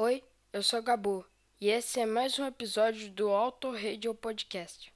Oi, eu sou Gabu e esse é mais um episódio do Auto Radio Podcast.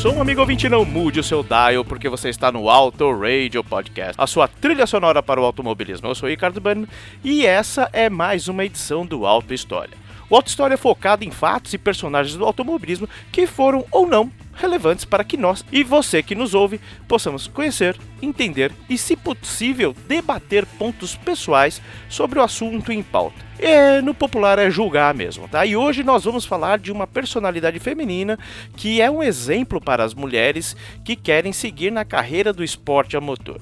O som, amigo ouvinte, não mude o seu dial, porque você está no Auto Radio Podcast, a sua trilha sonora para o automobilismo. Eu sou o Ricardo Bueno e essa é mais uma edição do Auto História. O Auto História é focado em fatos e personagens do automobilismo que foram ou não relevantes para que nós e você que nos ouve possamos conhecer, entender e, se possível, debater pontos pessoais sobre o assunto em pauta. É, no popular é julgar mesmo, tá? E hoje nós vamos falar de uma personalidade feminina que é um exemplo para as mulheres que querem seguir na carreira do esporte a motor.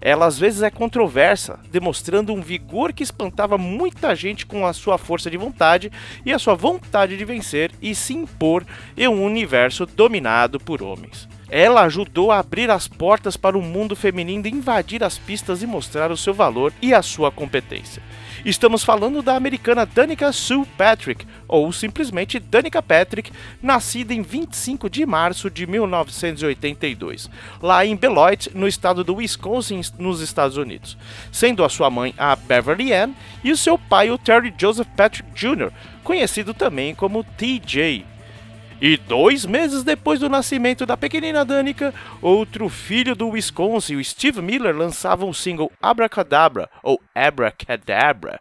Ela às vezes é controversa, demonstrando um vigor que espantava muita gente com a sua força de vontade e a sua vontade de vencer e se impor em um universo dominado por homens. Ela ajudou a abrir as portas para o mundo feminino invadir as pistas e mostrar o seu valor e a sua competência. Estamos falando da americana Danica Sue Patrick, ou simplesmente Danica Patrick, nascida em 25 de março de 1982, lá em Beloit, no estado do Wisconsin, nos Estados Unidos, sendo a sua mãe a Beverly Ann e o seu pai o Terry Joseph Patrick Jr., conhecido também como TJ. E dois meses depois do nascimento da pequenina Danica, outro filho do Wisconsin, o Steve Miller, lançava o single Abracadabra, ou Abracadabra,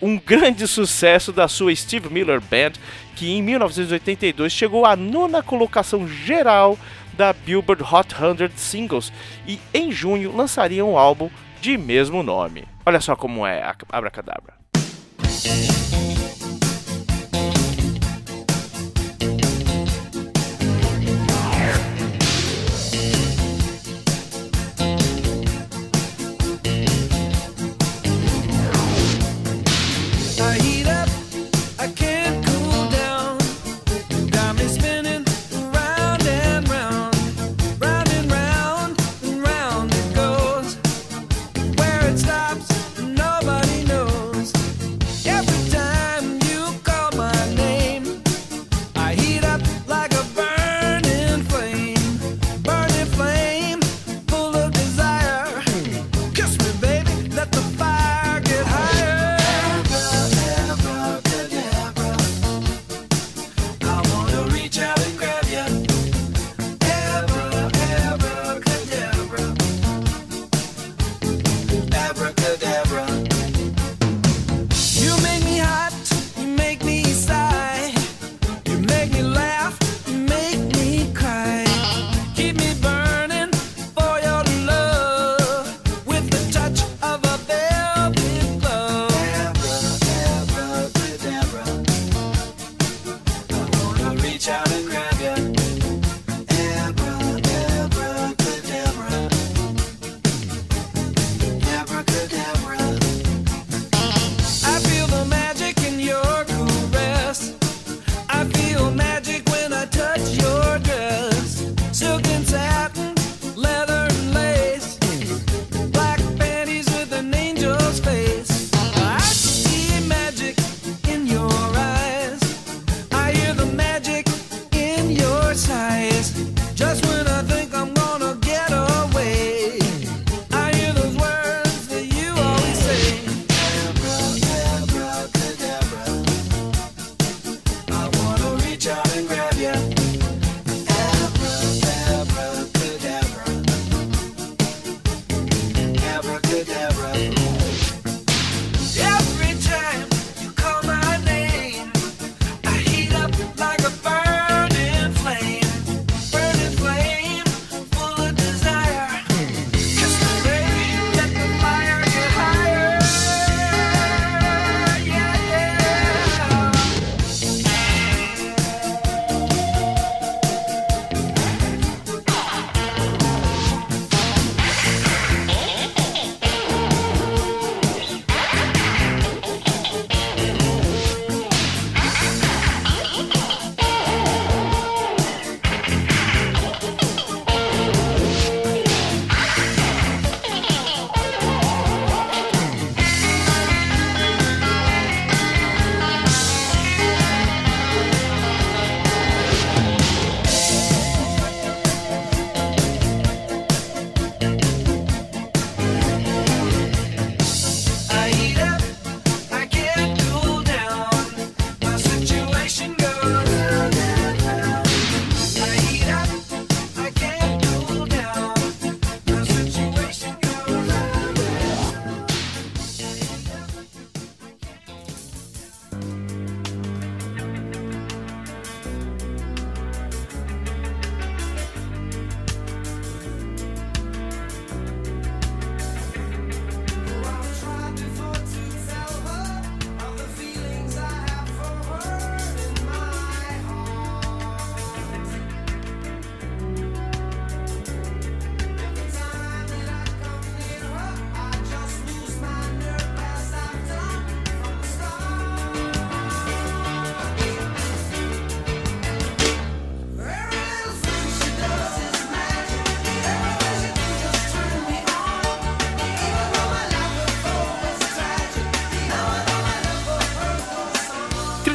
um grande sucesso da sua Steve Miller Band, que em 1982 chegou à nona colocação geral da Billboard Hot 100 Singles e em junho lançaria um álbum de mesmo nome. Olha só como é Abracadabra.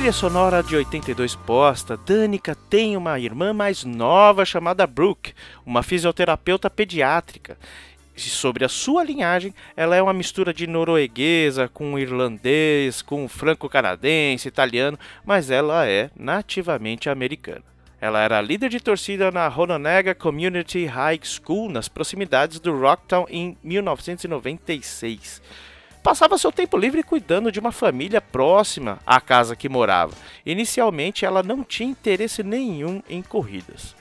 Trilha sonora de 82 posta. Danica tem uma irmã mais nova chamada Brooke, uma fisioterapeuta pediátrica. E sobre a sua linhagem, ela é uma mistura de norueguesa com irlandês, com franco-canadense, italiano, mas ela é nativamente americana. Ela era líder de torcida na Hononega Community High School, nas proximidades do Rocktown, em 1996 passava seu tempo livre cuidando de uma família próxima à casa que morava. Inicialmente, ela não tinha interesse nenhum em corridas.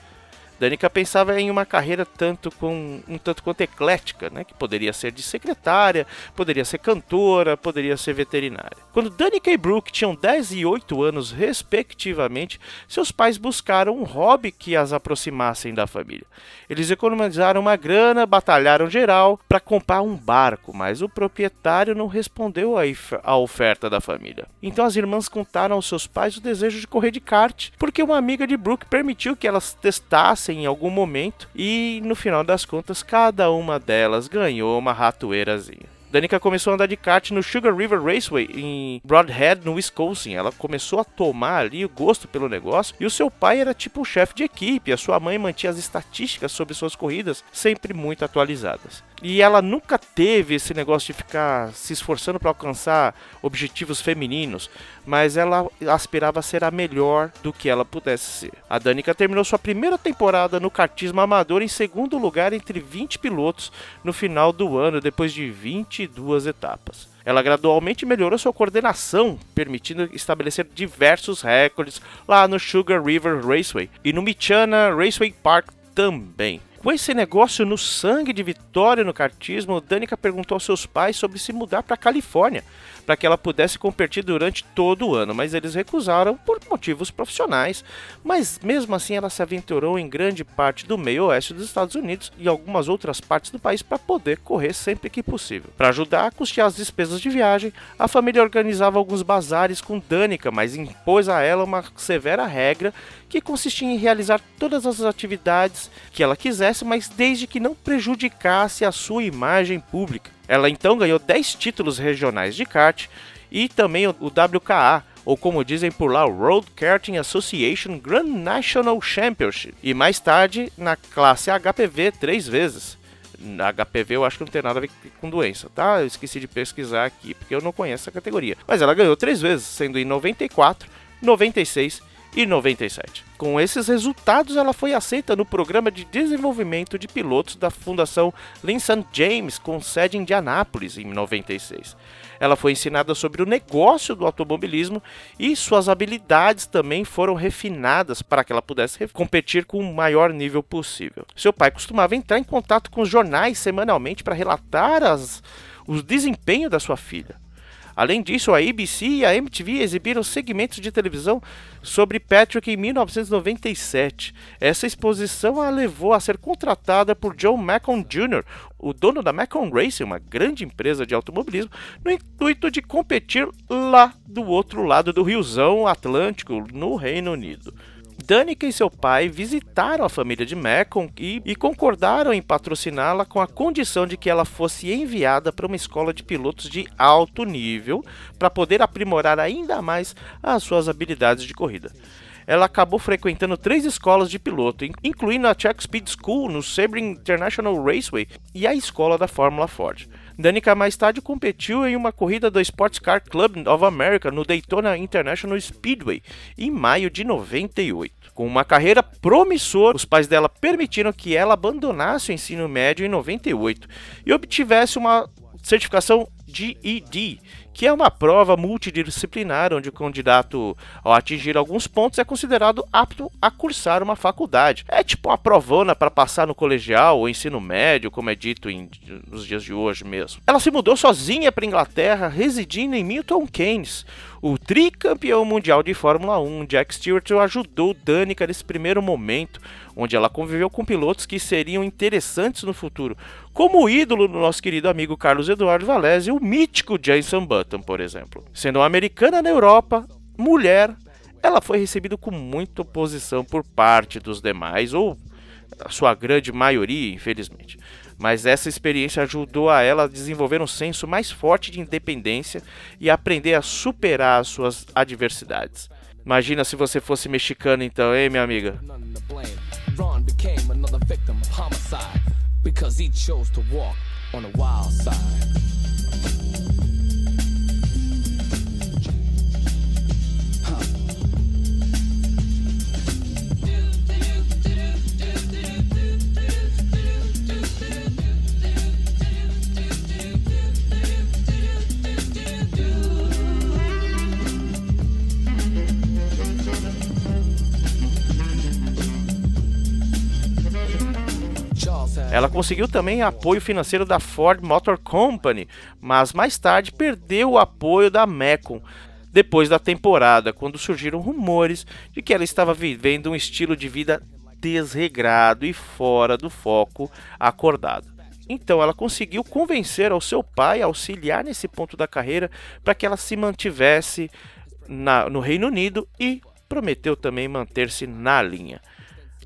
Danica pensava em uma carreira tanto com um tanto quanto eclética, né, que poderia ser de secretária, poderia ser cantora, poderia ser veterinária. Quando Danica e Brooke tinham 10 e 8 anos respectivamente, seus pais buscaram um hobby que as aproximassem da família. Eles economizaram uma grana, batalharam geral para comprar um barco, mas o proprietário não respondeu à oferta da família. Então as irmãs contaram aos seus pais o desejo de correr de kart, porque uma amiga de Brooke permitiu que elas testassem em algum momento e no final das contas cada uma delas ganhou uma ratoeirazinha. Danica começou a andar de kart no Sugar River Raceway em Broadhead, no Wisconsin. Ela começou a tomar ali o gosto pelo negócio e o seu pai era tipo o chefe de equipe. A sua mãe mantinha as estatísticas sobre suas corridas sempre muito atualizadas. E ela nunca teve esse negócio de ficar se esforçando para alcançar objetivos femininos, mas ela aspirava a ser a melhor do que ela pudesse ser. A Danica terminou sua primeira temporada no kartismo amador em segundo lugar entre 20 pilotos no final do ano, depois de 22 etapas. Ela gradualmente melhorou sua coordenação, permitindo estabelecer diversos recordes lá no Sugar River Raceway e no Michiana Raceway Park também. Com esse negócio no sangue de vitória no kartismo, Danica perguntou aos seus pais sobre se mudar para a Califórnia, para que ela pudesse competir durante todo o ano, mas eles recusaram por motivos profissionais. Mas mesmo assim, ela se aventurou em grande parte do meio oeste dos Estados Unidos e algumas outras partes do país para poder correr sempre que possível. Para ajudar a custear as despesas de viagem, a família organizava alguns bazares com Danica, mas impôs a ela uma severa regra que consistia em realizar todas as atividades que ela quisesse, mas desde que não prejudicasse a sua imagem pública. Ela então ganhou 10 títulos regionais de kart e também o WKA, ou como dizem por lá, Road Karting Association Grand National Championship, e mais tarde na classe HPV três vezes. Na HPV eu acho que não tem nada a ver com doença, tá? Eu esqueci de pesquisar aqui porque eu não conheço a categoria. Mas ela ganhou três vezes, sendo em 94, 96 e 97. Com esses resultados, ela foi aceita no programa de desenvolvimento de pilotos da Fundação Linson James, com sede em Indianápolis, em 96. Ela foi ensinada sobre o negócio do automobilismo e suas habilidades também foram refinadas para que ela pudesse competir com o maior nível possível. Seu pai costumava entrar em contato com os jornais semanalmente para relatar as, o desempenho da sua filha. Além disso, a ABC e a MTV exibiram segmentos de televisão sobre Patrick em 1997. Essa exposição a levou a ser contratada por John Macon Jr., o dono da Macon Racing, uma grande empresa de automobilismo, no intuito de competir lá do outro lado do riozão Atlântico, no Reino Unido. Danica e seu pai visitaram a família de Macon e, e concordaram em patrociná-la com a condição de que ela fosse enviada para uma escola de pilotos de alto nível para poder aprimorar ainda mais as suas habilidades de corrida. Ela acabou frequentando três escolas de piloto, incluindo a Czech Speed School no Sebring International Raceway e a escola da Fórmula Ford. Danica mais tarde competiu em uma corrida do Sports Car Club of America no Daytona International Speedway em maio de 98. Com uma carreira promissora, os pais dela permitiram que ela abandonasse o ensino médio em 98 e obtivesse uma certificação GED, que é uma prova multidisciplinar onde o candidato, ao atingir alguns pontos, é considerado apto a cursar uma faculdade. É tipo uma provona para passar no colegial ou ensino médio, como é dito em, nos dias de hoje mesmo. Ela se mudou sozinha para Inglaterra, residindo em Milton Keynes. O tricampeão mundial de Fórmula 1, Jack Stewart, ajudou Danica nesse primeiro momento, onde ela conviveu com pilotos que seriam interessantes no futuro, como o ídolo do nosso querido amigo Carlos Eduardo Valese o mítico Jason Button, por exemplo. Sendo uma americana na Europa, mulher, ela foi recebida com muita oposição por parte dos demais, ou a sua grande maioria, infelizmente. mas essa experiência ajudou a ela a desenvolver um senso mais forte de independência e aprender a superar as suas adversidades. Imagina se você fosse mexicano então, hein, minha amiga? Became another victim of homicide because he chose to walk on a wild conseguiu também apoio financeiro da Ford Motor Company, mas mais tarde perdeu o apoio da Mecon depois da temporada, quando surgiram rumores de que ela estava vivendo um estilo de vida desregrado e fora do foco acordado. Então ela conseguiu convencer ao seu pai a auxiliar nesse ponto da carreira para que ela se mantivesse na- no Reino Unido e prometeu também manter-se na linha.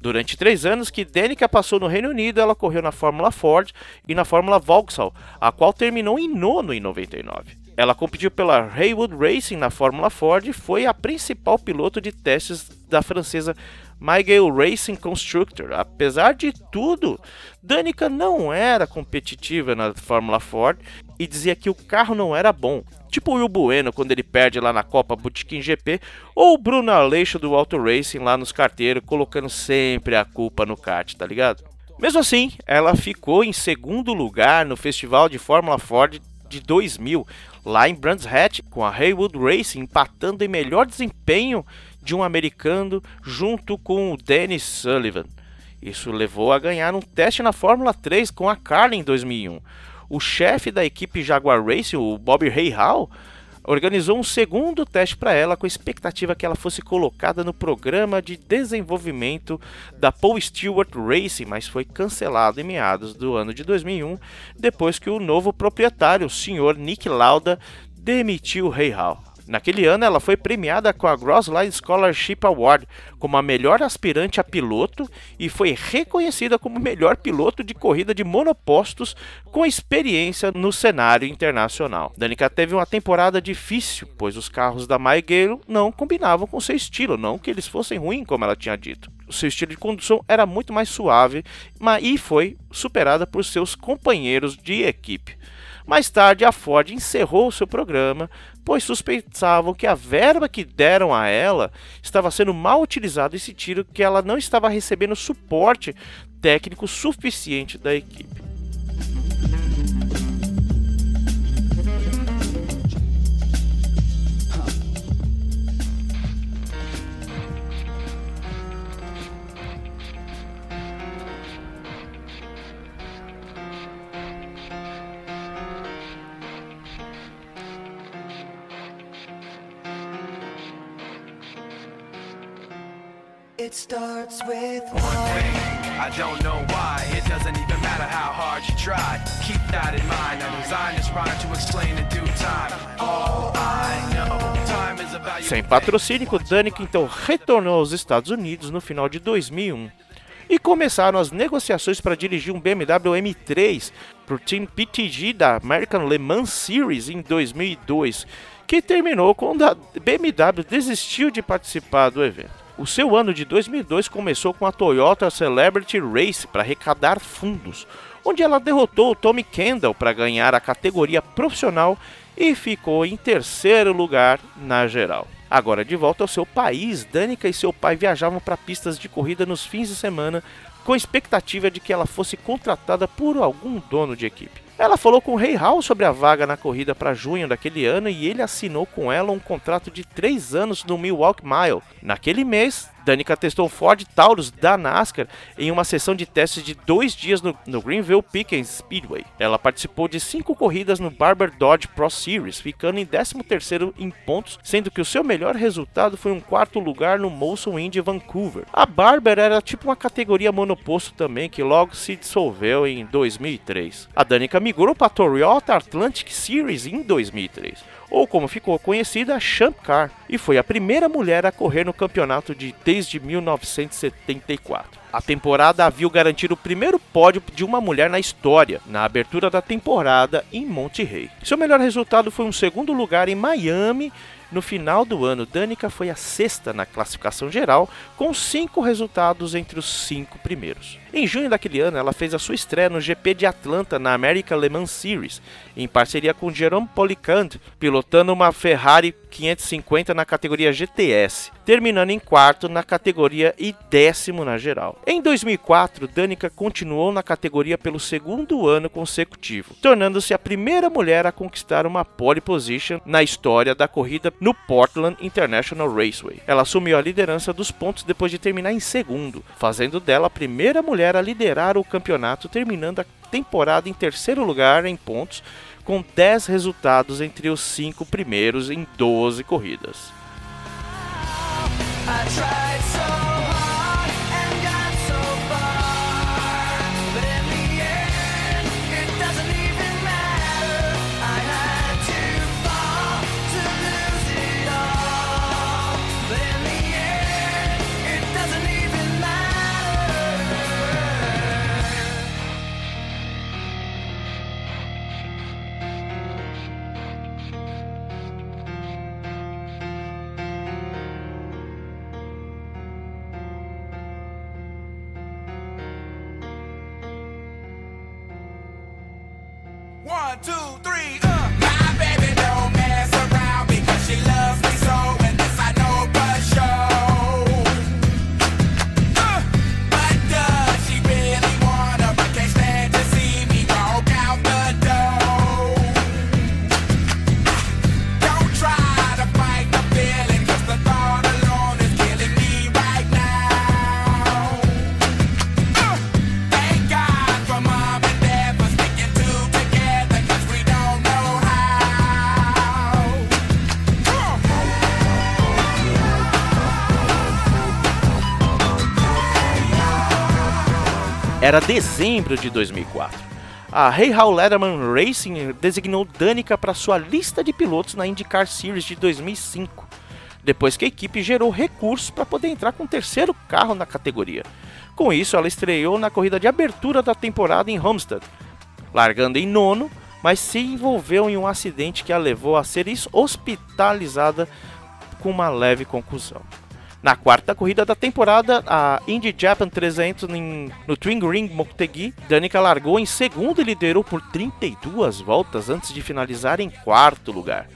Durante três anos que Danica passou no Reino Unido, ela correu na Fórmula Ford e na Fórmula Vauxhall, a qual terminou em nono em 99. Ela competiu pela Haywood Racing na Fórmula Ford e foi a principal piloto de testes da francesa Miguel Racing Constructor. Apesar de tudo, Danica não era competitiva na Fórmula Ford e dizia que o carro não era bom. Tipo o Will Bueno quando ele perde lá na Copa Boutiquim GP, ou o Bruno Aleixo do Auto Racing lá nos carteiros, colocando sempre a culpa no kart, tá ligado? Mesmo assim, ela ficou em segundo lugar no Festival de Fórmula Ford de 2000, lá em Brands Hatch, com a Haywood Racing empatando em melhor desempenho de um americano junto com o Dennis Sullivan. Isso levou a ganhar um teste na Fórmula 3 com a Carlin em 2001. O chefe da equipe Jaguar Racing, o Bob Rahal, organizou um segundo teste para ela com a expectativa que ela fosse colocada no programa de desenvolvimento da Paul Stewart Racing, mas foi cancelado em meados do ano de 2001, depois que o novo proprietário, o senhor Nick Lauda, demitiu Rahal. Naquele ano, ela foi premiada com a Grossline Scholarship Award como a melhor aspirante a piloto e foi reconhecida como melhor piloto de corrida de monopostos com experiência no cenário internacional. Danica teve uma temporada difícil, pois os carros da Maigelo não combinavam com seu estilo, não que eles fossem ruins, como ela tinha dito. O seu estilo de condução era muito mais suave mas, e foi superada por seus companheiros de equipe. Mais tarde, a Ford encerrou seu programa, pois suspeitavam que a verba que deram a ela estava sendo mal utilizada e sentiram que ela não estava recebendo suporte técnico suficiente da equipe. It starts with I don't know why. It doesn't even matter how hard you try. Keep that in mind. I designed this rhyme to explain in due time. All I know, time is Sem patrocínio, Danica então retornou aos Estados Unidos no final de 2001 e começaram as negociações para dirigir um BMW M3 para o Team PTG da American Le Mans Series em 2002, que terminou quando a BMW desistiu de participar do evento. O seu ano de 2002 começou com a Toyota Celebrity Race para arrecadar fundos, onde ela derrotou o Tommy Kendall para ganhar a categoria profissional e ficou em terceiro lugar na geral. Agora de volta ao seu país, Danica e seu pai viajavam para pistas de corrida nos fins de semana com a expectativa de que ela fosse contratada por algum dono de equipe. Ela falou com o Rei Hall sobre a vaga na corrida para junho daquele ano e ele assinou com ela um contrato de 3 anos no Milwaukee Mile. Naquele mês, Danica testou o Ford Taurus da NASCAR em uma sessão de testes de dois dias no, no Greenville Pickens Speedway. Ela participou de cinco corridas no Barber Dodge Pro Series, ficando em 13º em pontos, sendo que o seu melhor resultado foi um quarto lugar no Molson Indy Vancouver. A Barber era tipo uma categoria monoposto também, que logo se dissolveu em 2003. A Danica migrou para a Toyota Atlantic Series em 2003 ou como ficou conhecida, Champ Car, e foi a primeira mulher a correr no campeonato de desde 1974. A temporada a viu garantir o primeiro pódio de uma mulher na história, na abertura da temporada em Monte Rey. Seu melhor resultado foi um segundo lugar em Miami no final do ano, Danica foi a sexta na classificação geral, com cinco resultados entre os cinco primeiros. Em junho daquele ano, ela fez a sua estreia no GP de Atlanta na American Le Mans Series, em parceria com Jerome Policand, pilotando uma Ferrari 550 na categoria GTS, terminando em quarto na categoria e décimo na geral. Em 2004, Danica continuou na categoria pelo segundo ano consecutivo, tornando-se a primeira mulher a conquistar uma pole position na história da corrida no Portland International Raceway. Ela assumiu a liderança dos pontos depois de terminar em segundo, fazendo dela a primeira mulher a liderar o campeonato, terminando a temporada em terceiro lugar em pontos, com 10 resultados entre os cinco primeiros em 12 corridas. Era dezembro de 2004. A Hey How Letterman Racing designou Danica para sua lista de pilotos na IndyCar Series de 2005, depois que a equipe gerou recursos para poder entrar com o terceiro carro na categoria. Com isso, ela estreou na corrida de abertura da temporada em Homestead, largando em nono, mas se envolveu em um acidente que a levou a ser hospitalizada com uma leve concussão. Na quarta corrida da temporada, a Indy Japan 300 em- no Twin Ring Motegi, Danica largou em segundo e liderou por 32 voltas antes de finalizar em quarto lugar.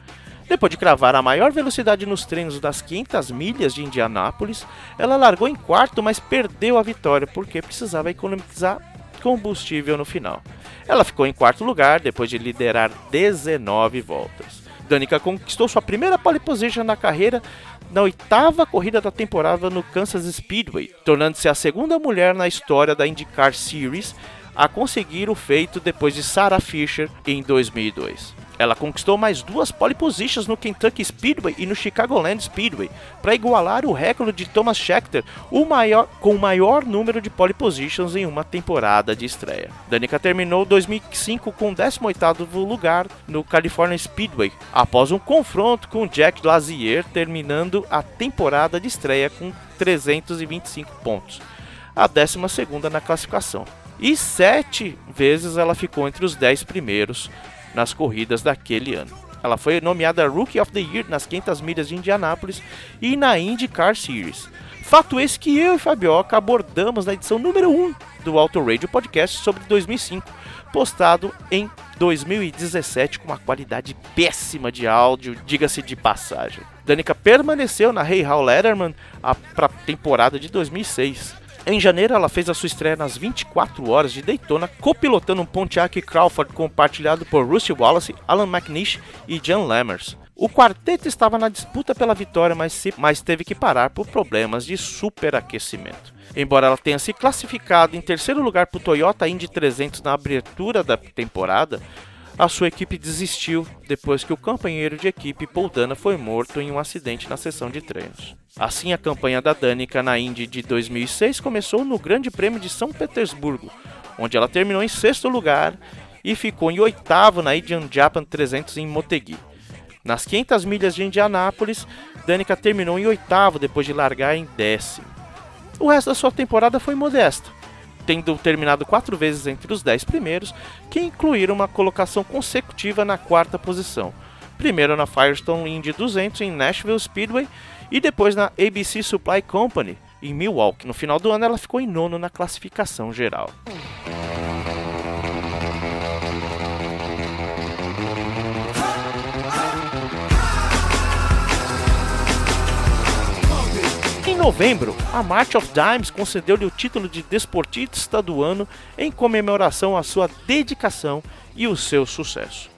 Depois de cravar a maior velocidade nos treinos das 500 milhas de Indianápolis, ela largou em quarto, mas perdeu a vitória porque precisava economizar combustível no final. Ela ficou em quarto lugar depois de liderar 19 voltas. Danica conquistou sua primeira pole position na carreira na oitava corrida da temporada no Kansas Speedway, tornando-se a segunda mulher na história da IndyCar Series a conseguir o feito depois de Sarah Fisher em 2002. Ela conquistou mais duas pole positions no Kentucky Speedway e no Chicagoland Speedway, para igualar o recorde de Thomas Scheckter, o maior, com o maior número de pole positions em uma temporada de estreia. Danica terminou 2005 com o 18º lugar no California Speedway, após um confronto com Jack Lazier, terminando a temporada de estreia com 325 pontos, a 12ª na classificação. E sete vezes ela ficou entre os 10 primeiros nas corridas daquele ano. Ela foi nomeada Rookie of the Year nas 500 milhas de Indianápolis e na IndyCar Series. Fato esse que eu e Fabioca abordamos na edição número 1 do Auto Radio Podcast sobre 2005, postado em 2017 com uma qualidade péssima de áudio, diga-se de passagem. Danica permaneceu na Hey How Letterman para a temporada de 2006. Em janeiro, ela fez a sua estreia nas 24 horas de Daytona, copilotando um Pontiac Crawford compartilhado por Rusty Wallace, Alan McNish e John Lammers. O quarteto estava na disputa pela vitória, mas, se- mas teve que parar por problemas de superaquecimento. Embora ela tenha se classificado em terceiro lugar para o Toyota Indy 300 na abertura da temporada, a sua equipe desistiu depois que o companheiro de equipe Paul Dana foi morto em um acidente na sessão de treinos. Assim, a campanha da Danica na Indy de 2006 começou no Grande Prêmio de São Petersburgo, onde ela terminou em sexto lugar e ficou em oitavo na Indian Japan 300 em Motegi. Nas 500 milhas de Indianápolis, Danica terminou em oitavo depois de largar em décimo. O resto da sua temporada foi modesta, tendo terminado quatro vezes entre os 10 primeiros, que incluíram uma colocação consecutiva na quarta posição. Primeiro na Firestone Indy 200 em Nashville Speedway e depois na ABC Supply Company em Milwaukee. No final do ano ela ficou em nono na classificação geral. Novembro, a March of Dimes concedeu-lhe o título de desportista do ano em comemoração à sua dedicação e o seu sucesso.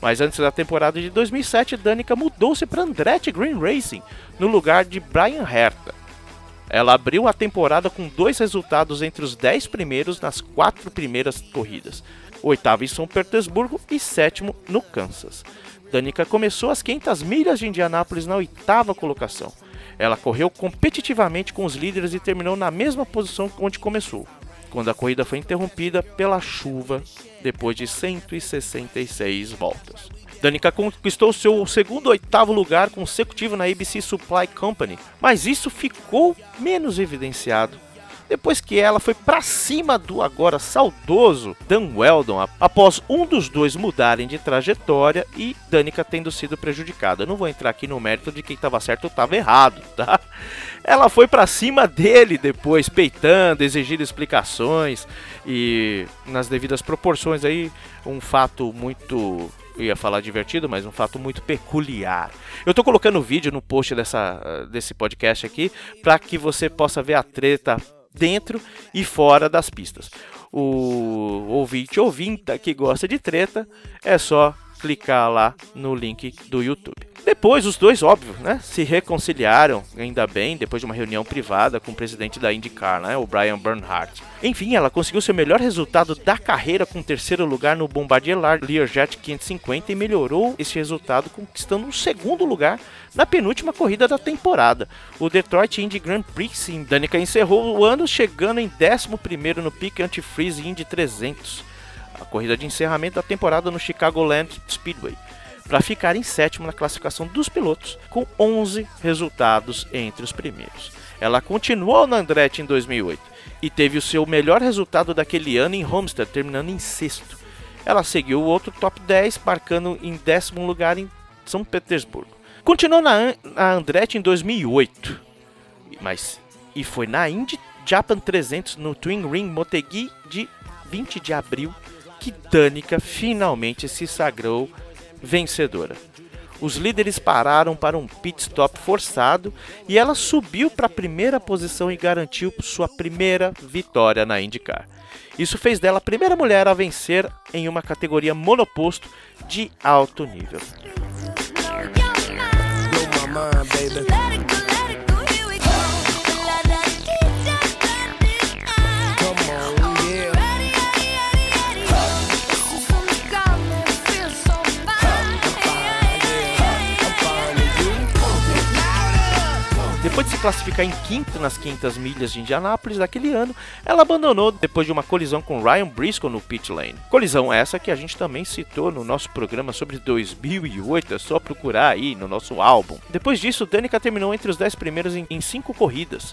Mas antes da temporada de 2007, Danica mudou-se para Andretti Green Racing, no lugar de Brian Herta. Ela abriu a temporada com dois resultados entre os 10 primeiros nas quatro primeiras corridas, oitavo em São Petersburgo e sétimo no Kansas. Danica começou as 500 milhas de Indianápolis na oitava colocação. Ela correu competitivamente com os líderes e terminou na mesma posição onde começou, quando a corrida foi interrompida pela chuva depois de 166 voltas. Danica conquistou seu segundo oitavo lugar consecutivo na ABC Supply Company, mas isso ficou menos evidenciado depois que ela foi para cima do agora saudoso Dan Weldon após um dos dois mudarem de trajetória e Danica tendo sido prejudicada. Eu não vou entrar aqui no mérito de quem estava certo ou estava errado, tá? Ela foi para cima dele depois, peitando, exigindo explicações e nas devidas proporções aí, um fato muito eu ia falar divertido, mas um fato muito peculiar. Eu tô colocando o vídeo no post dessa, desse podcast aqui para que você possa ver a treta dentro e fora das pistas. O ouvinte ouvinta que gosta de treta é só clicar lá no link do YouTube. Depois, os dois, óbvio, né, se reconciliaram, ainda bem, depois de uma reunião privada com o presidente da IndyCar, né, o Brian Bernhardt. Enfim, ela conseguiu seu melhor resultado da carreira com terceiro lugar no Bombardier Learjet 550 e melhorou esse resultado conquistando um segundo lugar na penúltima corrida da temporada, o Detroit Indy Grand Prix. Em Danica encerrou o ano chegando em 11º no Peak Anti-Freeze Indy 300, a corrida de encerramento da temporada no Chicagoland Speedway para ficar em sétimo na classificação dos pilotos, com 11 resultados entre os primeiros. Ela continuou na Andretti em 2008 e teve o seu melhor resultado daquele ano em Homestead, terminando em sexto. Ela seguiu o outro top 10, marcando em décimo lugar em São Petersburgo. Continuou na, na Andretti em 2008, mas e foi na Indy Japan 300 no Twin Ring Motegi de 20 de abril que Danica finalmente se sagrou vencedora. Os líderes pararam para um pit stop forçado e ela subiu para a primeira posição e garantiu sua primeira vitória na IndyCar. Isso fez dela a primeira mulher a vencer em uma categoria monoposto de alto nível. Depois de se classificar em quinto nas 500 milhas de Indianápolis daquele ano, ela abandonou depois de uma colisão com Ryan Briscoe no pit lane. Colisão essa que a gente também citou no nosso programa sobre 2008, é só procurar aí no nosso álbum. Depois disso, Danica terminou entre os 10 primeiros em 5 corridas.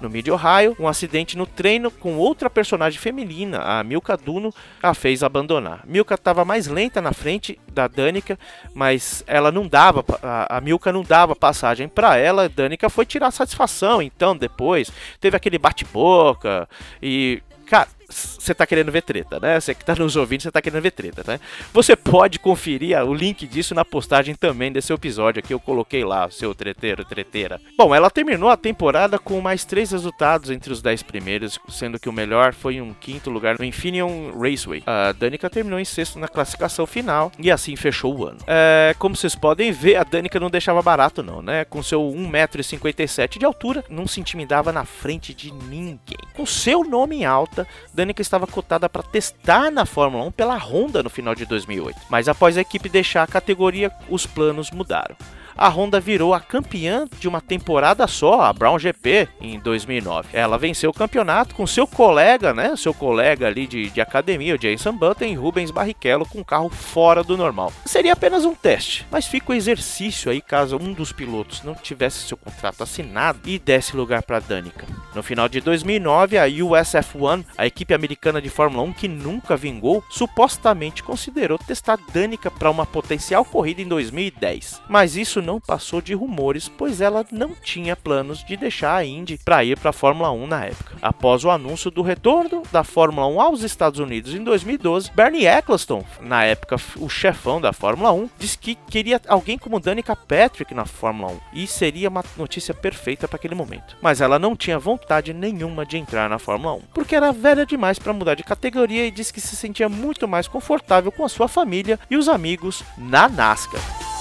No Mid Ohio, um acidente no treino com outra personagem feminina, a Milka Duno, a fez abandonar. Milka estava mais lenta na frente da Danica, mas ela não dava, a, Milka não dava passagem para ela. Danica foi tirar satisfação. Então depois teve aquele bate-boca e cara, você tá querendo ver treta, né? Você que tá nos ouvindo, você tá querendo ver treta, né? Você pode conferir o link disso na postagem também desse episódio aqui, eu coloquei lá, seu treteiro, treteira. Bom, ela terminou a temporada com mais três resultados entre os dez primeiros, sendo que o melhor foi um quinto lugar no Infineon Raceway. A Danica terminou em sexto na classificação final e assim fechou o ano. É, como vocês podem ver, a Danica não deixava barato não, né? Com seu 1,57m de altura, não se intimidava na frente de ninguém. Com seu nome em alta, Danica estava cotada para testar na Fórmula 1 pela Honda no final de 2008, mas após a equipe deixar a categoria, os planos mudaram. A Honda virou a campeã de uma temporada só, a Brown GP, em 2009. Ela venceu o campeonato com seu colega, né, seu colega ali de, de academia, o Jason Button e Rubens Barrichello com um carro fora do normal. Seria apenas um teste, mas fica o exercício aí caso um dos pilotos não tivesse seu contrato assinado e desse lugar para Danica. No final de 2009, a USF1, a equipe americana de Fórmula 1 que nunca vingou, supostamente considerou testar Danica para uma potencial corrida em 2010. Mas isso não passou de rumores, pois ela não tinha planos de deixar a Indy para ir para a Fórmula 1 na época. Após o anúncio do retorno da Fórmula 1 aos Estados Unidos em 2012, Bernie Eccleston, na época o chefão da Fórmula 1, disse que queria alguém como Danica Patrick na Fórmula 1 e seria uma notícia perfeita para aquele momento. Mas ela não tinha vontade nenhuma de entrar na Fórmula 1, porque era velha demais para mudar de categoria e disse que se sentia muito mais confortável com a sua família e os amigos na NASCAR.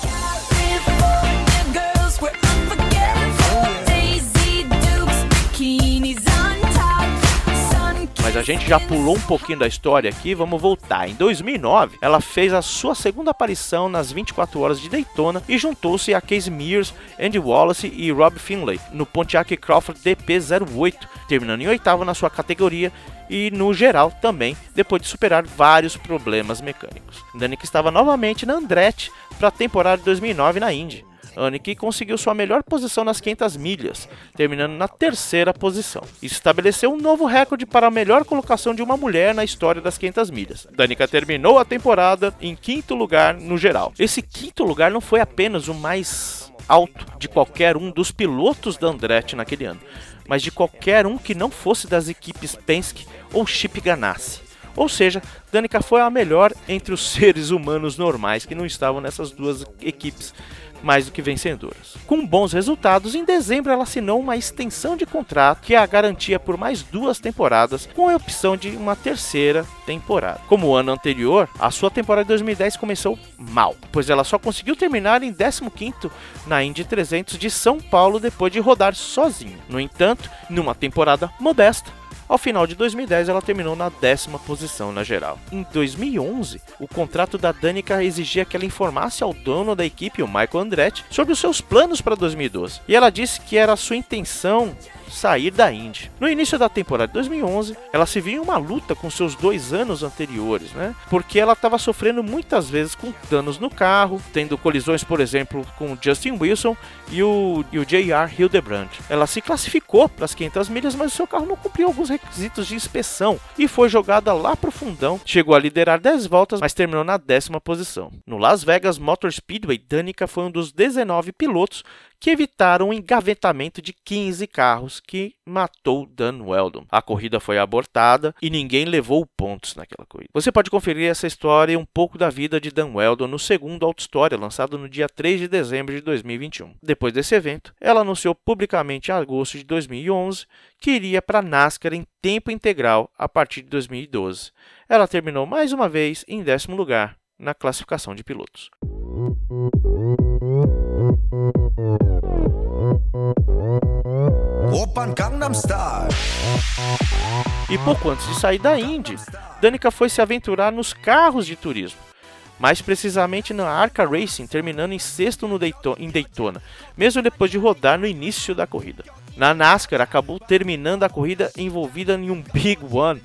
Mas a gente já pulou um pouquinho da história aqui, vamos voltar. Em 2009, ela fez a sua segunda aparição nas 24 horas de Daytona e juntou-se a Casey Mears, Andy Wallace e Rob Finlay no Pontiac Crawford DP08, terminando em oitavo na sua categoria e no geral também, depois de superar vários problemas mecânicos. Danica estava novamente na Andretti para a temporada de 2009 na Indy. Aniki conseguiu sua melhor posição nas 500 milhas, terminando na terceira posição. Isso estabeleceu um novo recorde para a melhor colocação de uma mulher na história das 500 milhas. Danica terminou a temporada em quinto lugar no geral. Esse quinto lugar não foi apenas o mais alto de qualquer um dos pilotos da Andretti naquele ano, mas de qualquer um que não fosse das equipes Penske ou Chip Ganassi. Ou seja, Danica foi a melhor entre os seres humanos normais que não estavam nessas duas equipes mais do que vencedoras. Com bons resultados, em dezembro ela assinou uma extensão de contrato que a garantia por mais duas temporadas, com a opção de uma terceira temporada. Como o ano anterior, a sua temporada de 2010 começou mal, pois ela só conseguiu terminar em 15º na Indy 300 de São Paulo depois de rodar sozinha. No entanto, numa temporada modesta, ao final de 2010, ela terminou na décima posição na geral. Em 2011, o contrato da Danica exigia que ela informasse ao dono da equipe, o Michael Andretti, sobre os seus planos para 2012. E ela disse que era sua intenção sair da Indy. No início da temporada de 2011, ela se viu em uma luta com seus dois anos anteriores, né? Porque ela estava sofrendo muitas vezes com danos no carro, tendo colisões, por exemplo, com Justin Wilson e o, e o J.R. Hildebrand. Ela se classificou para as 500 milhas, mas o seu carro não cumpriu alguns requisitos de inspeção e foi jogada lá para o fundão. Chegou a liderar 10 voltas, mas terminou na décima posição. No Las Vegas Motor Speedway, Danica foi um dos 19 pilotos que evitaram o engavetamento de 15 carros que matou Dan Weldon. A corrida foi abortada e ninguém levou pontos naquela corrida. Você pode conferir essa história e um pouco da vida de Dan Weldon no segundo Auto História, lançado no dia 3 de dezembro de 2021. Depois desse evento, ela anunciou publicamente em agosto de 2011 que iria para a NASCAR em tempo integral a partir de 2012. Ela terminou mais uma vez em décimo lugar na classificação de pilotos. Open Gangnam Style. E pouco antes de sair da Indy, Danica foi se aventurar nos carros de turismo. Mais precisamente na Arca Racing, terminando em sexto no Dayto- em Daytona, mesmo depois de rodar no início da corrida. Na NASCAR, acabou terminando a corrida envolvida em um Big One.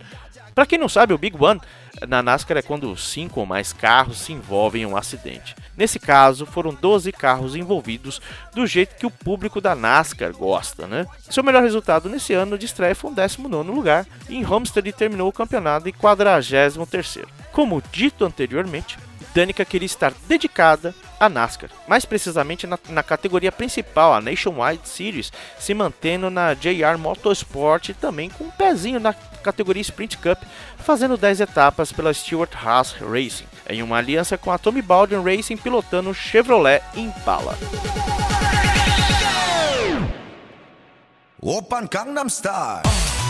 Para quem não sabe, o Big One na NASCAR é quando cinco ou mais carros se envolvem em um acidente. Nesse caso, foram 12 carros envolvidos do jeito que o público da NASCAR gosta, né? Seu melhor resultado nesse ano de estreia foi um 19º lugar e em Homestead terminou o campeonato em 43º. Como dito anteriormente, Danica queria estar dedicada à NASCAR, mais precisamente na, na categoria principal, a Nationwide Series, se mantendo na JR Motorsport e também com um pezinho na categoria Sprint Cup, fazendo 10 etapas pela Stewart Haas Racing, em uma aliança com a Tommy Baldwin Racing pilotando Chevrolet Impala. Open Gangnam Style.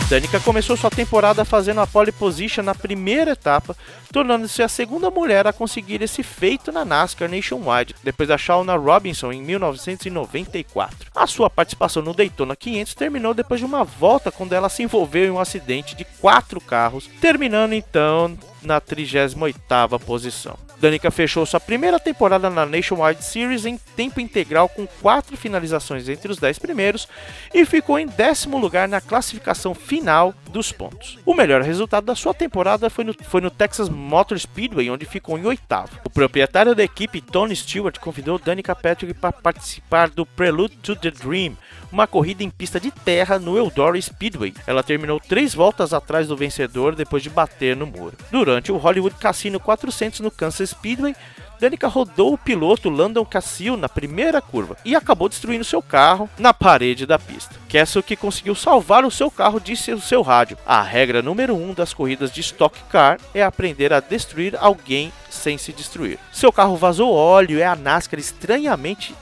Danica começou sua temporada fazendo a pole position na primeira etapa, tornando-se a segunda mulher a conseguir esse feito na NASCAR Nationwide, depois da Shauna Robinson em 1994. A sua participação no Daytona 500 terminou depois de uma volta quando ela se envolveu em um acidente de quatro carros, terminando então na 38ª posição. Danica fechou sua primeira temporada na Nationwide Series em tempo integral com quatro finalizações entre os 10 primeiros e ficou em décimo lugar na classificação final dos pontos. O melhor resultado da sua temporada foi no, foi no Texas Motor Speedway, onde ficou em oitavo. O proprietário da equipe, Tony Stewart, convidou Danica Patrick para participar do Prelude to the Dream, uma corrida em pista de terra no Eldora Speedway. Ela terminou três voltas atrás do vencedor depois de bater no muro. Durante o Hollywood Casino 400 no Kansas Speedway, Danica rodou o piloto Landon Cassill na primeira curva e acabou destruindo seu carro na parede da pista. Castle que conseguiu salvar o seu carro disse no seu rádio: "A regra número um das corridas de Stock Car é aprender a destruir alguém sem se destruir. Seu carro vazou óleo e a NASCAR estranhamente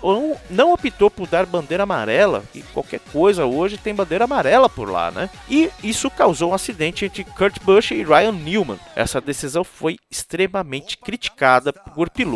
não optou por dar bandeira amarela, e qualquer coisa hoje tem bandeira amarela por lá, né? E isso causou um acidente entre Kurt Busch e Ryan Newman. Essa decisão foi extremamente criticada por pilotos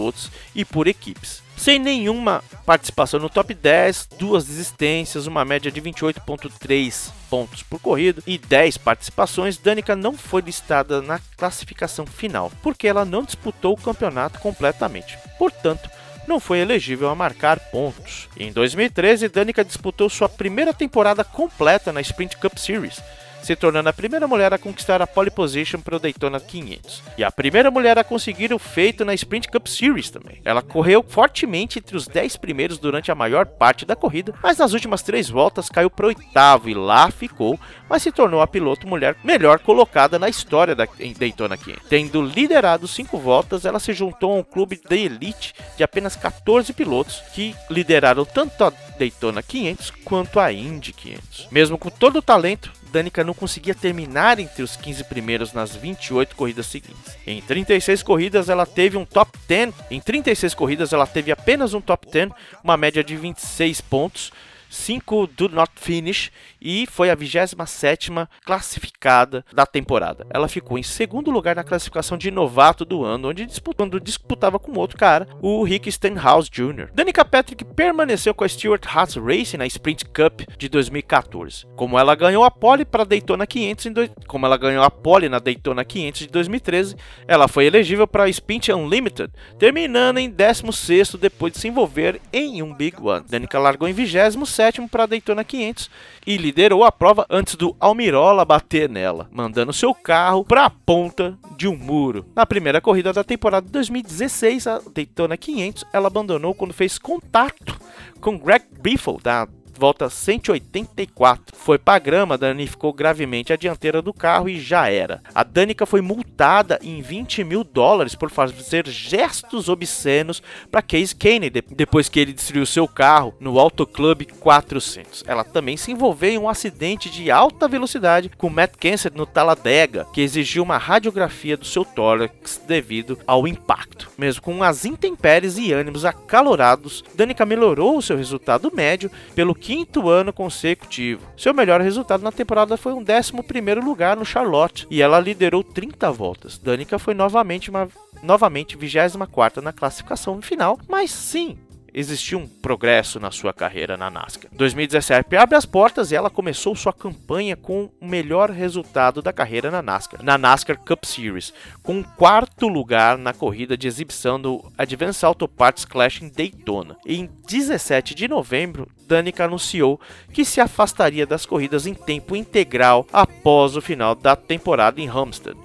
e por equipes. Sem nenhuma participação no top 10, duas desistências, uma média de 28,3 pontos por corrida e 10 participações, Danica não foi listada na classificação final, porque ela não disputou o campeonato completamente. Portanto, não foi elegível a marcar pontos. Em 2013, Danica disputou sua primeira temporada completa na Sprint Cup Series, se tornando a primeira mulher a conquistar a pole position para o Daytona 500. E a primeira mulher a conseguir o feito na Sprint Cup Series também. Ela correu fortemente entre os 10 primeiros durante a maior parte da corrida, mas nas últimas três voltas caiu para oitavo e lá ficou, mas se tornou a piloto mulher melhor colocada na história da Daytona 500. Tendo liderado cinco voltas, ela se juntou a um clube de elite de apenas 14 pilotos que lideraram tanto a Daytona 500 quanto a Indy 500. Mesmo com todo o talento, Danica não conseguia terminar entre os 15 primeiros nas 28 corridas seguintes. Em 36 corridas ela teve um top 10. Em 36 corridas ela teve apenas um top 10, uma média de 26 pontos. 5 do not finish e foi a 27ª classificada da temporada. Ela ficou em segundo lugar na classificação de novato do ano, onde disputando, disputava com outro cara, o Rick Stenhouse Jr. Danica Patrick permaneceu com a Stewart Haas Racing na Sprint Cup de 2014. Como ela ganhou a pole para Daytona 500 em do... como ela ganhou a pole na Daytona 500 de 2013, ela foi elegível para a Sprint Unlimited, terminando em 16º depois de se envolver em um Big One. Danica largou em 27º para Daytona 500 e liderou a prova antes do Almirola bater nela, mandando seu carro para a ponta de um muro. Na primeira corrida da temporada de 2016, a Daytona 500, ela abandonou quando fez contato com Greg Biffle da volta 184. Foi para grama, danificou gravemente a dianteira do carro e já era. A Danica foi multada em 20 mil dólares por fazer gestos obscenos para Case Kennedy depois que ele destruiu seu carro no Auto Club 400. Ela também se envolveu em um acidente de alta velocidade com Matt Kenseth no Talladega, que exigiu uma radiografia do seu tórax devido ao impacto. Mesmo com as intempéries e ânimos acalorados, Danica melhorou o seu resultado médio pelo quinto ano consecutivo. Seu melhor resultado na temporada foi um 11º lugar no Charlotte, e ela liderou 30 voltas. Danica foi novamente uma novamente 24ª na classificação final, mas sim, existiu um progresso na sua carreira na NASCAR. 2017 abre as portas e ela começou sua campanha com o melhor resultado da carreira na NASCAR, na NASCAR Cup Series, com um quarto lugar na corrida de exibição do Advance Auto Parts Clash em Daytona. Em 17 de novembro, Danica anunciou que se afastaria das corridas em tempo integral após o final da temporada em Homestead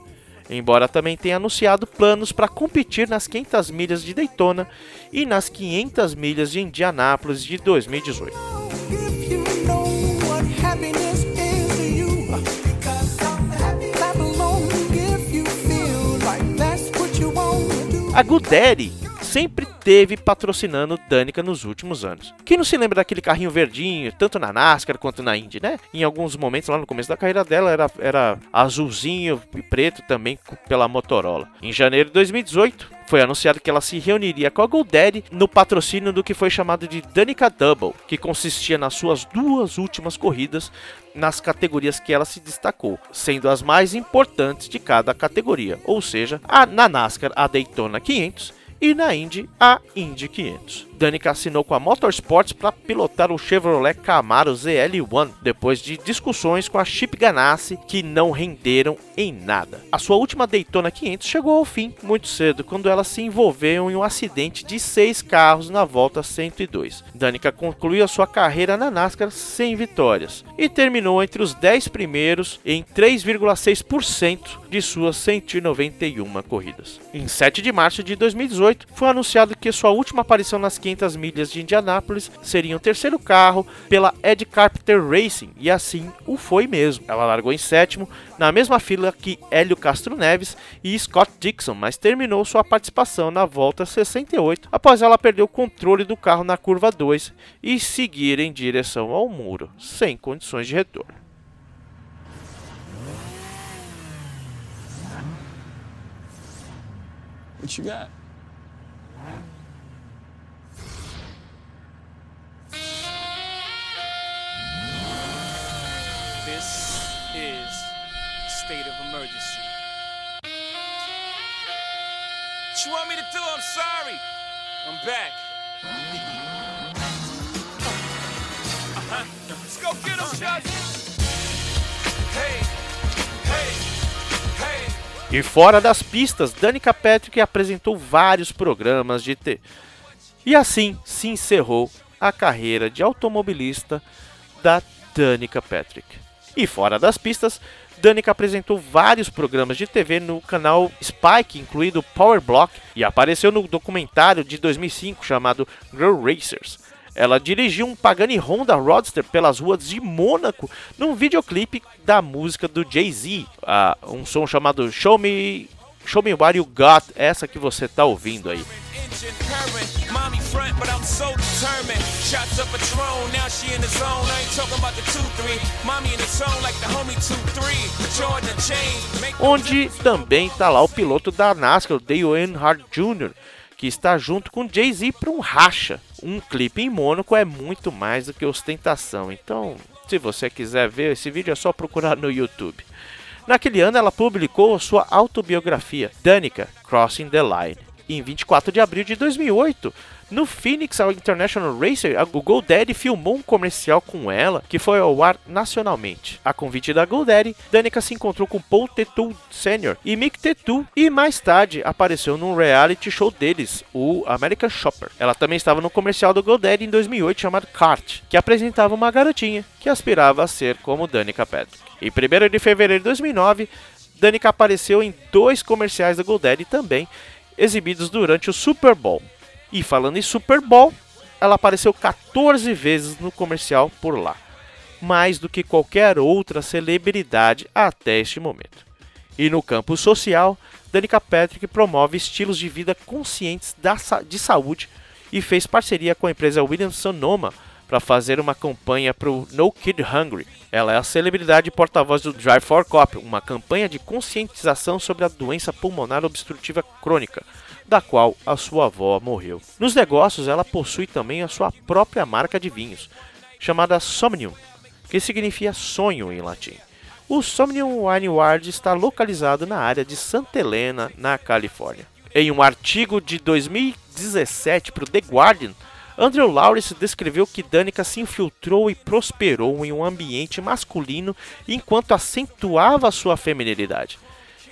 embora também tenha anunciado planos para competir nas 500 milhas de Daytona e nas 500 milhas de Indianápolis de 2018. If you know what happiness is to you, clap along if you feel like that's what you want to do. A Guderi sempre teve patrocinando Danica nos últimos anos. Quem não se lembra daquele carrinho verdinho, tanto na NASCAR quanto na Indy, né? Em alguns momentos lá no começo da carreira dela era, era azulzinho e preto também pela Motorola. Em janeiro de 2018, foi anunciado que ela se reuniria com a GoDaddy no patrocínio do que foi chamado de Danica Double, que consistia nas suas duas últimas corridas nas categorias que ela se destacou, sendo as mais importantes de cada categoria, ou seja, a, na NASCAR a Daytona 500 e na Indy a Indy 500. Danica assinou com a Motorsports para pilotar o Chevrolet Camaro ZL1, depois de discussões com a Chip Ganassi que não renderam em nada. A sua última Daytona 500 chegou ao fim muito cedo, quando ela se envolveu em um acidente de seis carros na volta 102. Danica concluiu sua carreira na NASCAR sem vitórias e terminou entre os 10 primeiros em 3,6% de suas 191 corridas. Em 7 de março de 2018, foi anunciado que sua última aparição nas 500 milhas de Indianápolis seria o terceiro carro pela Ed Carpenter Racing, e assim o foi mesmo. Ela largou em sétimo, na mesma fila que Hélio Castro Neves e Scott Dixon, mas terminou sua participação na volta 68 após ela perder o controle do carro na curva 2 e seguir em direção ao muro, sem condições de retorno. What you got? This is state of emergency. What you want me to do? I'm sorry. I'm back. Uh-huh. Let's go get him, hey, hey. E fora das pistas, Danica Patrick apresentou vários programas de TV. E assim se encerrou a carreira de automobilista da Danica Patrick. E fora das pistas, Danica apresentou vários programas de TV no canal Spike, incluindo Power Block, e apareceu no documentário de 2005 chamado Girl Racers. Ela dirigiu um Pagani Honda Roadster pelas ruas de Mônaco num videoclipe da música do Jay-Z, ah, um som chamado Show Me, Show Me What You Got, essa que você tá ouvindo aí. Engine purring. Mommy front, but I'm so determined. Shots up a throne, now she in the zone. I ain't talking about the 2-3. Mommy in the zone like the homie 2-3. Jordan the chain. Make onde também está lá o piloto da NASCAR, o Dale Earnhardt Jr., que está junto com Jay-Z para um racha. Um clipe em Mônaco é muito mais do que ostentação, então se você quiser ver esse vídeo é só procurar no YouTube. Naquele ano ela publicou sua autobiografia, Danica Crossing the Line. E em 24 de abril de 2008, no Phoenix International Racer, a GoDaddy filmou um comercial com ela que foi ao ar nacionalmente. A convite da GoDaddy, Danica se encontrou com Paul Tetu Sr. e Mick Tetu e mais tarde apareceu num reality show deles, o American Shopper. Ela também estava no comercial do GoDaddy em 2008 chamado Kart, que apresentava uma garotinha que aspirava a ser como Danica Patrick. Em 1 de fevereiro de 2009, Danica apareceu em dois comerciais da GoDaddy também, exibidos durante o Super Bowl. E falando em Super Bowl, ela apareceu 14 vezes no comercial por lá, mais do que qualquer outra celebridade até este momento. E no campo social, Danica Patrick promove estilos de vida conscientes de saúde e fez parceria com a empresa Williams Sonoma para fazer uma campanha para o No Kid Hungry. Ela é a celebridade porta-voz do Drive for Cop, uma campanha de conscientização sobre a doença pulmonar obstrutiva crônica, da qual a sua avó morreu. Nos negócios, ela possui também a sua própria marca de vinhos, chamada Somnium, que significa sonho em latim. O Somnium Wine Ward está localizado na área de Santa Helena, na Califórnia. Em um artigo de 2017 para o The Guardian, Andrew Lawrence descreveu que Danica se infiltrou e prosperou em um ambiente masculino enquanto acentuava sua feminilidade.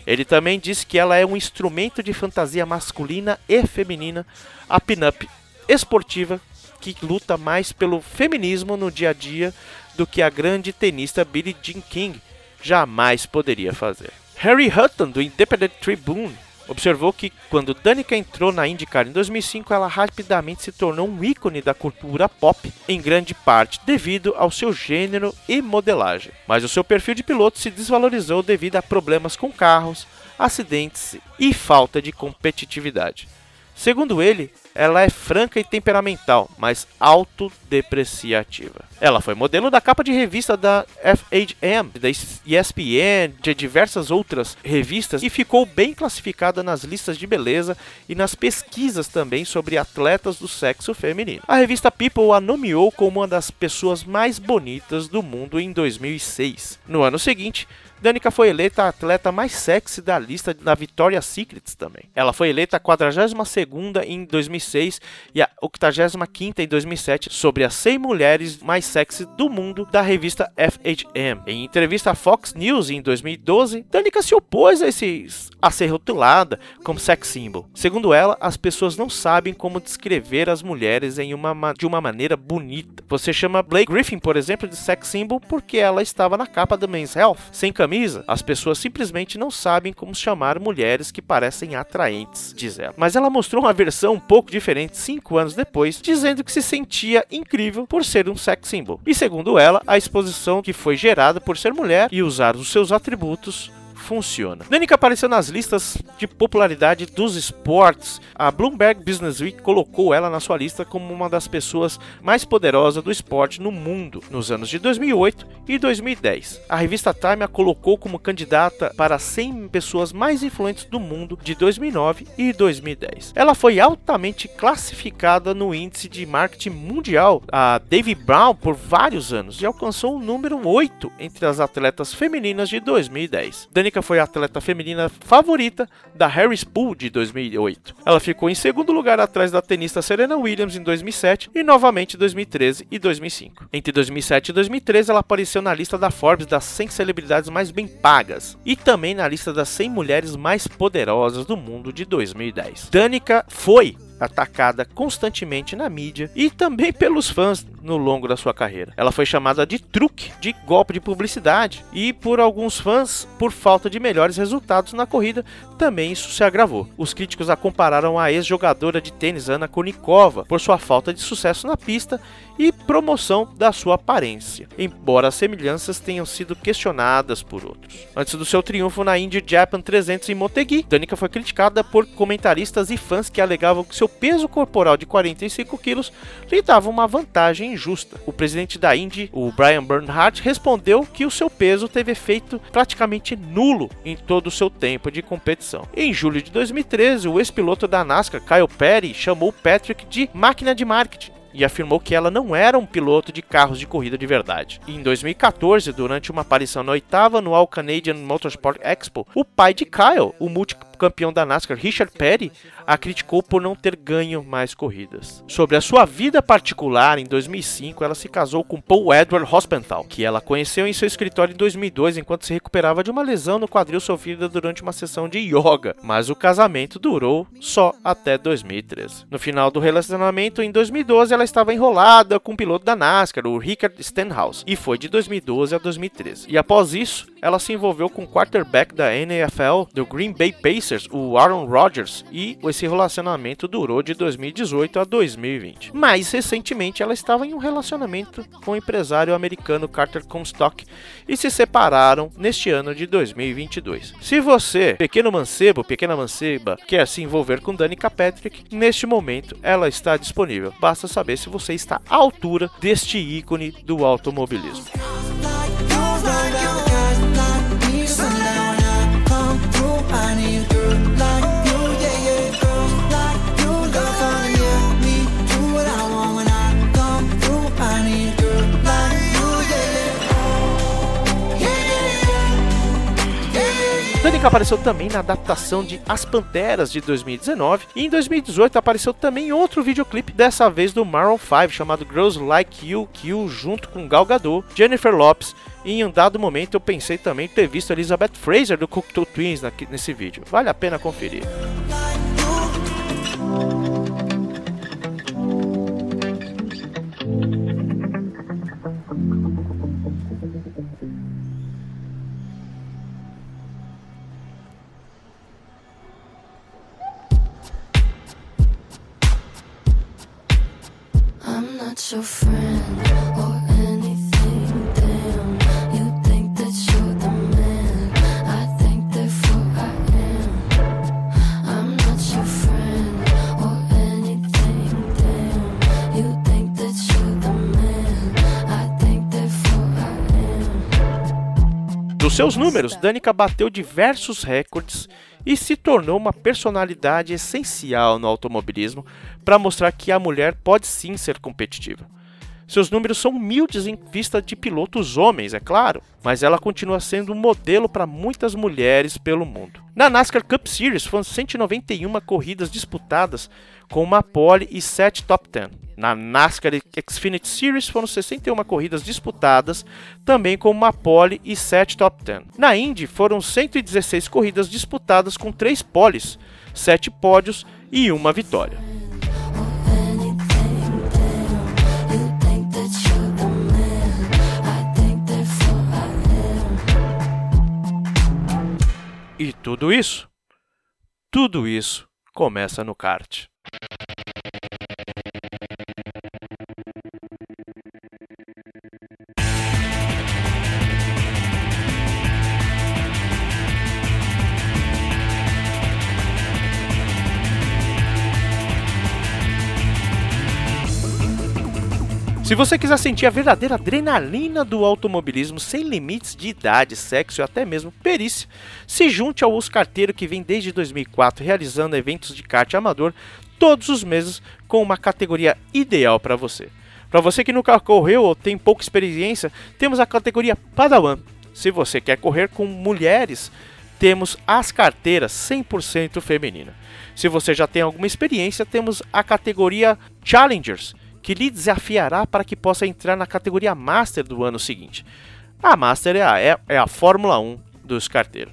Ele também disse que ela é um instrumento de fantasia masculina e feminina, a pin-up esportiva que luta mais pelo feminismo no dia a dia do que a grande tenista Billie Jean King jamais poderia fazer. Harry Hutton, do Independent Tribune, observou que quando Danica entrou na IndyCar em 2005, ela rapidamente se tornou um ícone da cultura pop, em grande parte devido ao seu gênero e modelagem. Mas o seu perfil de piloto se desvalorizou devido a problemas com carros, acidentes e falta de competitividade. Segundo ele, ela é franca e temperamental, mas autodepreciativa. Ela foi modelo da capa de revista da FHM, da ESPN, de diversas outras revistas e ficou bem classificada nas listas de beleza e nas pesquisas também sobre atletas do sexo feminino. A revista People a nomeou como uma das pessoas mais bonitas do mundo em 2006. No ano seguinte, Danica foi eleita a atleta mais sexy da lista da Victoria's Secrets também. Ela foi eleita a 42ª em 2007 2006 e a 85ª em 2007 sobre as 100 mulheres mais sexy do mundo da revista FHM. Em entrevista à Fox News em 2012, Danica se opôs a, a ser rotulada como sex symbol. Segundo ela, as pessoas não sabem como descrever as mulheres em uma, ma- de uma maneira bonita. Você chama Blake Griffin, por exemplo, de sex symbol porque ela estava na capa do Men's Health. Sem camisa, as pessoas simplesmente não sabem como chamar mulheres que parecem atraentes, diz ela. Mas ela mostrou uma versão um pouco diferente cinco anos depois, dizendo que se sentia incrível por ser um sex symbol. E segundo ela, a exposição que foi gerada por ser mulher e usar os seus atributos funciona. Danica apareceu nas listas de popularidade dos esportes. A Bloomberg Business Week colocou ela na sua lista como uma das pessoas mais poderosas do esporte no mundo nos anos de 2008 e 2010. A revista Time a colocou como candidata para 100 pessoas mais influentes do mundo de 2009 e 2010. Ela foi altamente classificada no índice de marketing mundial, a Dave Brown, por vários anos e alcançou o número 8 entre as atletas femininas de 2010. Danica foi a atleta feminina favorita da Harris Pool de 2008. Ela ficou em segundo lugar atrás da tenista Serena Williams em 2007 e novamente em 2013 e 2005. Entre 2007 e 2013, ela apareceu na lista da Forbes das 100 celebridades mais bem pagas e também na lista das 100 mulheres mais poderosas do mundo de 2010. Danica foi atacada constantemente na mídia e também pelos fãs no longo da sua carreira. Ela foi chamada de truque, de golpe de publicidade e por alguns fãs por falta de melhores resultados na corrida, também isso se agravou. Os críticos a compararam à ex-jogadora de tênis Ana Kournikova por sua falta de sucesso na pista e promoção da sua aparência, embora as semelhanças tenham sido questionadas por outros. Antes do seu triunfo na Indy Japan 300 em Motegi, Danica foi criticada por comentaristas e fãs que alegavam que seu peso corporal de 45 quilos lhe dava uma vantagem injusta. O presidente da Indy, o Brian Bernhardt, respondeu que o seu peso teve efeito praticamente nulo em todo o seu tempo de competição. Em julho de 2013, o ex-piloto da NASCAR, Kyle Petty, chamou Patrick de máquina de marketing e afirmou que ela não era um piloto de carros de corrida de verdade. Em 2014, durante uma aparição na oitava anual Canadian Motorsport Expo, o pai de Kyle, o multicampeão da NASCAR Richard Petty, a criticou por não ter ganho mais corridas. Sobre a sua vida particular, em 2005, ela se casou com Paul Edward Hospenthal, que ela conheceu em seu escritório em 2002 enquanto se recuperava de uma lesão no quadril sofrida durante uma sessão de yoga, mas o casamento durou só até 2013. No final do relacionamento, em 2012, ela estava enrolada com o piloto da NASCAR, o Rickard Stenhouse, e foi de 2012 a 2013. E após isso, ela se envolveu com o quarterback da NFL do Green Bay Pacers, o Aaron Rodgers, e esse relacionamento durou de 2018 a 2020. Mais recentemente, ela estava em um relacionamento com o empresário americano Carter Comstock e se separaram neste ano de 2022. Se você, pequeno mancebo, pequena manceba, quer se envolver com Danica Patrick, neste momento ela está disponível. Basta saber se você está à altura deste ícone do automobilismo. Apareceu também na adaptação de As Panteras de 2019 e em 2018 apareceu também outro videoclipe, dessa vez do Maroon 5, chamado Girls Like You Kill, junto com Gal Gadot, Jennifer Lopes. E em um dado momento eu pensei também ter visto Elizabeth Fraser do Cocteau Twins nesse vídeo. Vale a pena conferir. Not your friend Dos seus números, Danica bateu diversos recordes e se tornou uma personalidade essencial no automobilismo para mostrar que a mulher pode sim ser competitiva. Seus números são humildes em vista de pilotos homens, é claro, mas ela continua sendo um modelo para muitas mulheres pelo mundo. Na NASCAR Cup Series foram 191 corridas disputadas com uma pole e 7 top 10. Na NASCAR Xfinity Series foram 61 corridas disputadas, também com uma pole e 7 top 10. Na Indy foram 116 corridas disputadas com 3 poles, 7 pódios e uma vitória. E tudo isso, tudo isso começa no kart. Se você quiser sentir a verdadeira adrenalina do automobilismo sem limites de idade, sexo e até mesmo perícia, se junte ao Os Carteiro que vem desde 2004 realizando eventos de kart amador todos os meses com uma categoria ideal para você. Para você que nunca correu ou tem pouca experiência, temos a categoria Padawan. Se você quer correr com mulheres, temos as carteiras 100% feminina. Se você já tem alguma experiência, temos a categoria Challengers, que lhe desafiará para que possa entrar na categoria Master do ano seguinte. A Master é a, é, é a Fórmula 1 dos carteiros.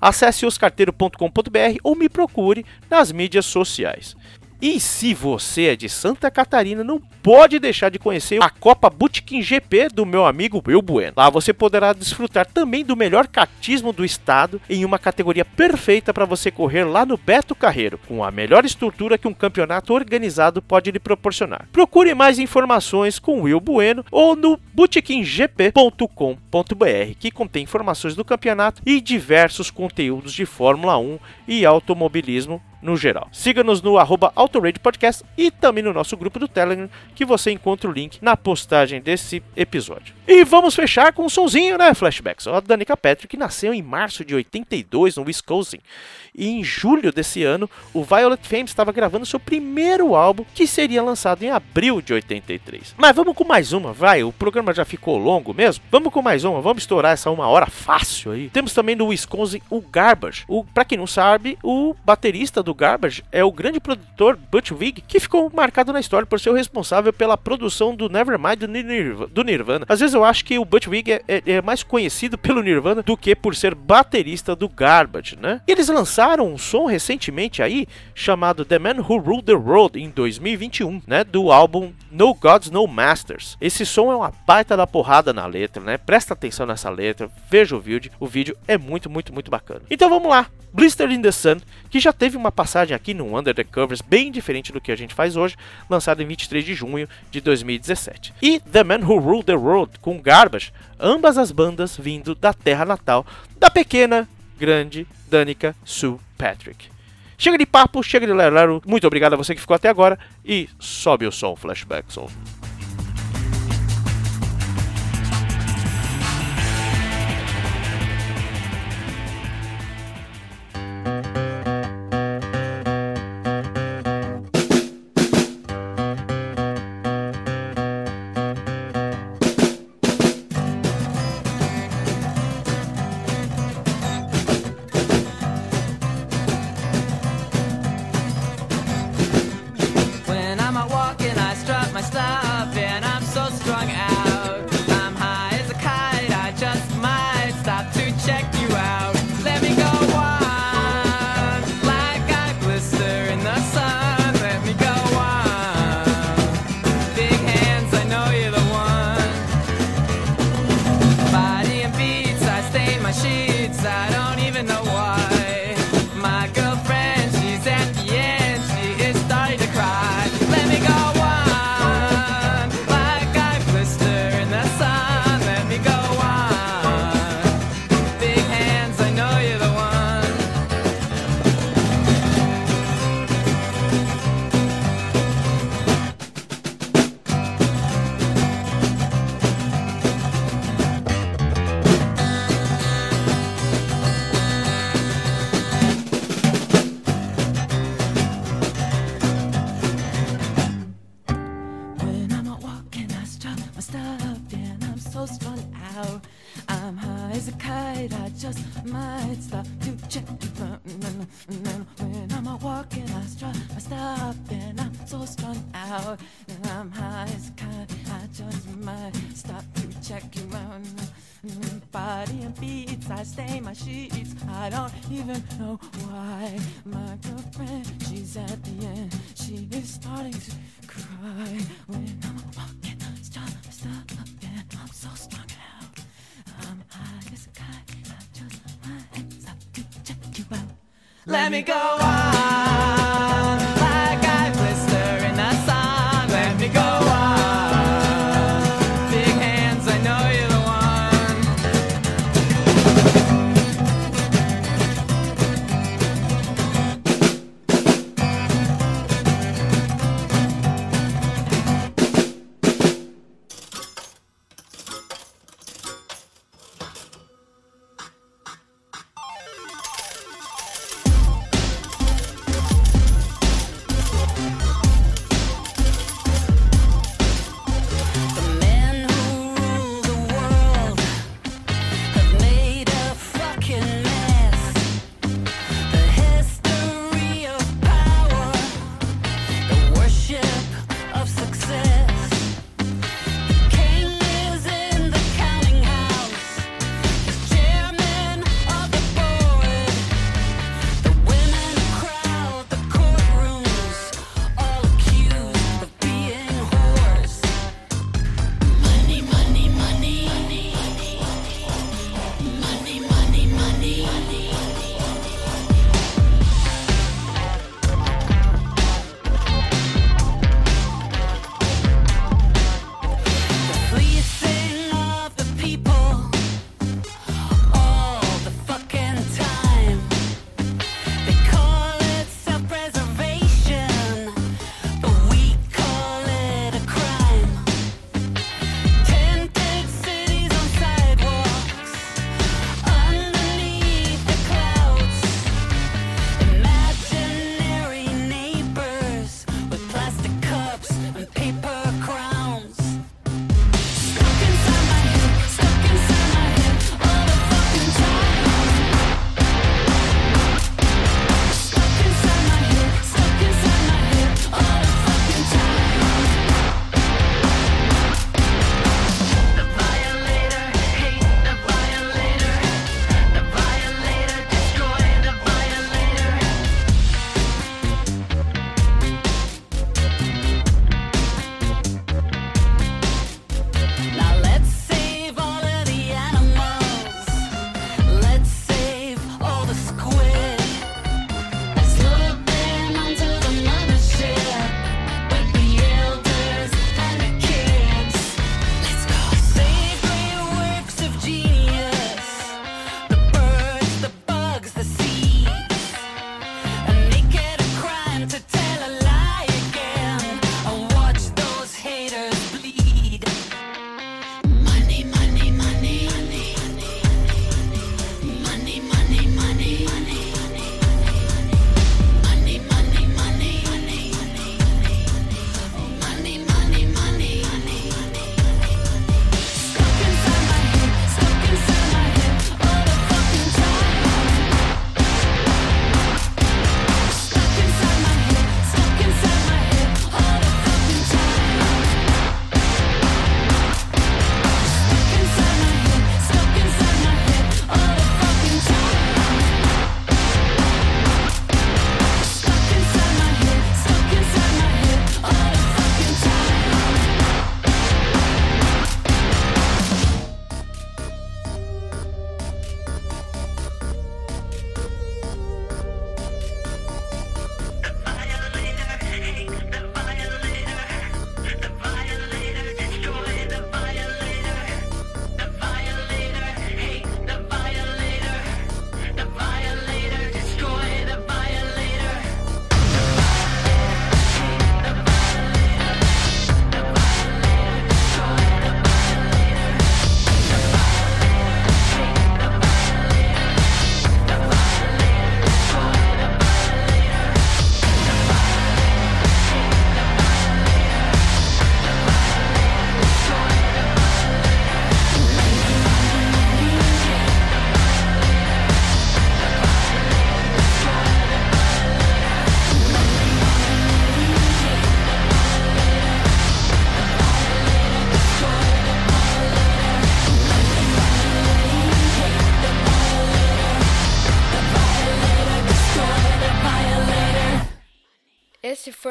Acesse oscarteiro.com.br ou me procure nas mídias sociais. E se você é de Santa Catarina, não pode deixar de conhecer a Copa Bootkin GP do meu amigo Will Bueno. Lá você poderá desfrutar também do melhor kartismo do estado em uma categoria perfeita para você correr lá no Beto Carreiro, com a melhor estrutura que um campeonato organizado pode lhe proporcionar. Procure mais informações com Will Bueno ou no bootkinGP.com.br, que contém informações do campeonato e diversos conteúdos de Fórmula 1 e automobilismo no geral. Siga-nos no arroba Podcast e também no nosso grupo do Telegram, que você encontra o link na postagem desse episódio. E vamos fechar com um sonzinho, né, Flashbacks? A Danica Patrick nasceu em março de 82 no Wisconsin. E em julho desse ano, o Violet Fame estava gravando seu primeiro álbum, que seria lançado em abril de 83. Mas vamos com mais uma, vai, o programa já ficou longo mesmo. Vamos com mais uma, vamos estourar essa uma hora fácil aí. Temos também no Wisconsin o Garbage. O, pra quem não sabe, o baterista do Garbage é o grande produtor Butch Vig, que ficou marcado na história por ser o responsável pela produção do Nevermind do, Nirv do Nirvana. Às vezes eu acho que o Butch Vig é, é- é mais conhecido pelo Nirvana do que por ser baterista do Garbage, né? Eles lançaram um som recentemente aí chamado The Man Who Ruled the World em 2021, né? Do álbum No Gods No Masters. Esse som é uma baita da porrada na letra, né? Presta atenção nessa letra, veja o vídeo. O vídeo é muito, muito, muito bacana. Então vamos lá. Blister in the Sun, que já teve uma passagem aqui no Under the Covers bem diferente do que a gente faz hoje, lançado em 23 de junho de 2017. E The Man Who Ruled the World com Garbage, ambas as bandas vindo da terra natal da pequena, grande Danica Sue Patrick. Chega de papo, chega de lero, muito obrigado a você que ficou até agora e sobe o som, Flashback Som. So strung out. And I'm high as a kite, I just might stop to check you out. Body and beats, I stain my sheets. I don't even know why. My girlfriend, she's at the end. She is starting to cry when I'm walking. Stop, stop, and I'm so strung out. I'm high as a kite. I just might stop to check you out. Let me go on